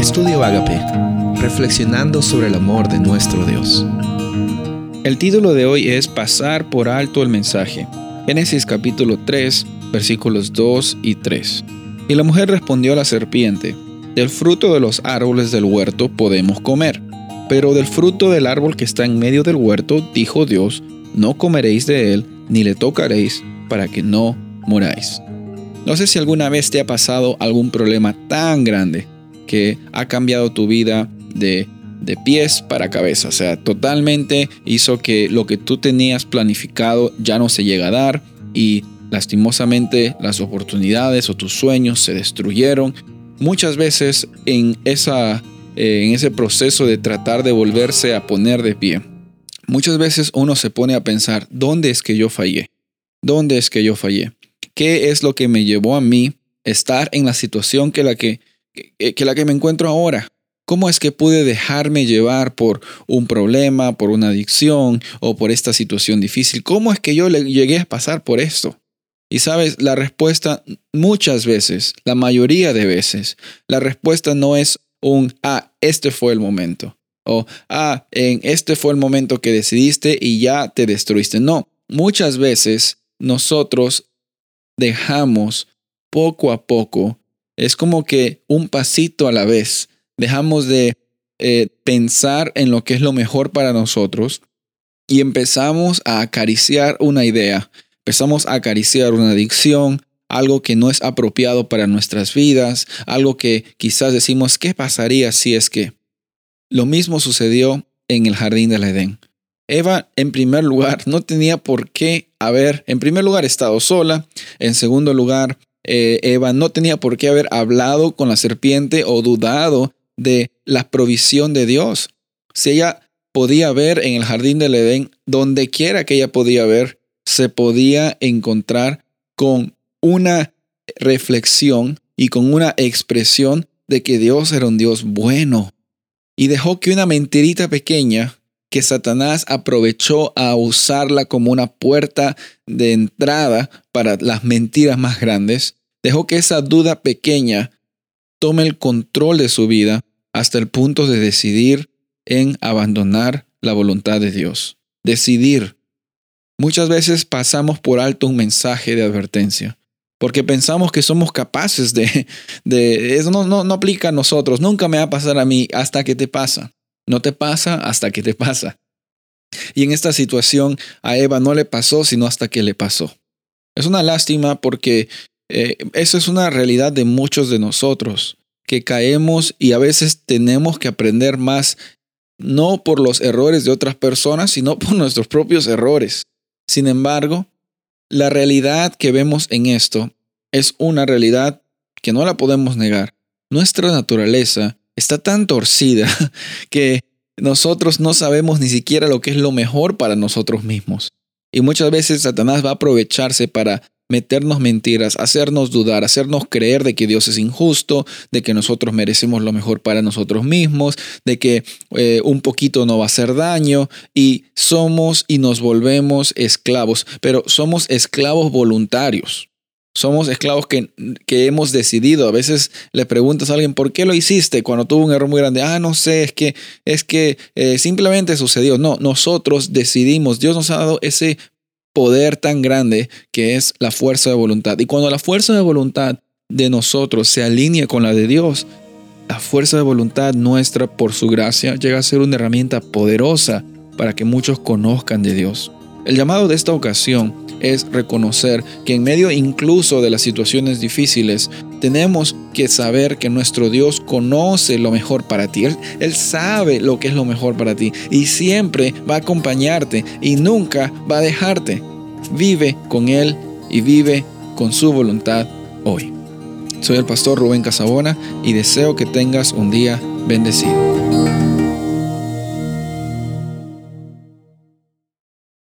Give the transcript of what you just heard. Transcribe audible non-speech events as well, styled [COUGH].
Estudio Agape, reflexionando sobre el amor de nuestro Dios. El título de hoy es Pasar por alto el mensaje. Génesis capítulo 3, versículos 2 y 3. Y la mujer respondió a la serpiente, Del fruto de los árboles del huerto podemos comer, pero del fruto del árbol que está en medio del huerto, dijo Dios, no comeréis de él, ni le tocaréis, para que no muráis. No sé si alguna vez te ha pasado algún problema tan grande que ha cambiado tu vida de, de pies para cabeza. O sea, totalmente hizo que lo que tú tenías planificado ya no se llega a dar y lastimosamente las oportunidades o tus sueños se destruyeron. Muchas veces en, esa, eh, en ese proceso de tratar de volverse a poner de pie, muchas veces uno se pone a pensar, ¿dónde es que yo fallé? ¿Dónde es que yo fallé? ¿Qué es lo que me llevó a mí estar en la situación que la que que, la que me encuentro ahora. ¿Cómo es que pude dejarme llevar por un problema, por una adicción o por esta situación difícil? ¿Cómo es que yo llegué a pasar por esto? Y sabes, la respuesta muchas veces, la mayoría de veces, la respuesta no es un, ah, este fue el momento. O, ah, en este fue el momento que decidiste y ya te destruiste. No, muchas veces nosotros dejamos poco a poco es como que un pasito a la vez. Dejamos de eh, pensar en lo que es lo mejor para nosotros y empezamos a acariciar una idea. Empezamos a acariciar una adicción, algo que no es apropiado para nuestras vidas, algo que quizás decimos, ¿qué pasaría si es que? Lo mismo sucedió en el jardín del Edén. Eva, en primer lugar, no tenía por qué haber, en primer lugar, estado sola, en segundo lugar, eh, Eva no tenía por qué haber hablado con la serpiente o dudado de la provisión de Dios. Si ella podía ver en el jardín del Edén, donde quiera que ella podía ver, se podía encontrar con una reflexión y con una expresión de que Dios era un Dios bueno. Y dejó que una mentirita pequeña que Satanás aprovechó a usarla como una puerta de entrada para las mentiras más grandes, dejó que esa duda pequeña tome el control de su vida hasta el punto de decidir en abandonar la voluntad de Dios. Decidir. Muchas veces pasamos por alto un mensaje de advertencia porque pensamos que somos capaces de, eso no, no, no aplica a nosotros, nunca me va a pasar a mí hasta que te pasa. No te pasa hasta que te pasa. Y en esta situación a Eva no le pasó, sino hasta que le pasó. Es una lástima porque eh, eso es una realidad de muchos de nosotros, que caemos y a veces tenemos que aprender más, no por los errores de otras personas, sino por [LAUGHS] nuestros propios errores. Sin embargo, la realidad que vemos en esto es una realidad que no la podemos negar. Nuestra naturaleza está tan torcida [LAUGHS] que nosotros no sabemos ni siquiera lo que es lo mejor para nosotros mismos. Y muchas veces Satanás va a aprovecharse para meternos mentiras, hacernos dudar, hacernos creer de que Dios es injusto, de que nosotros merecemos lo mejor para nosotros mismos, de que eh, un poquito no va a hacer daño y somos y nos volvemos esclavos, pero somos esclavos voluntarios. Somos esclavos que, que, hemos decidido. A veces le preguntas a alguien, ¿por qué lo hiciste cuando tuvo un error muy grande? Ah, no sé, es que, es que eh, simplemente sucedió. No, nosotros decidimos. Dios nos ha dado ese poder tan grande que es la fuerza de voluntad. Y cuando la fuerza de voluntad de nosotros se alinea con la de Dios, la fuerza de voluntad nuestra por su gracia llega a ser una herramienta poderosa para que muchos conozcan de Dios. El llamado de esta ocasión es reconocer que en medio incluso de las situaciones difíciles, tenemos que saber que nuestro Dios conoce lo mejor para ti. Él, sabe lo que es lo mejor para ti y siempre va a acompañarte y nunca va a dejarte. Vive con Él y vive con su voluntad hoy. Soy el pastor Rubén Casabona y deseo que tengas un día bendecido.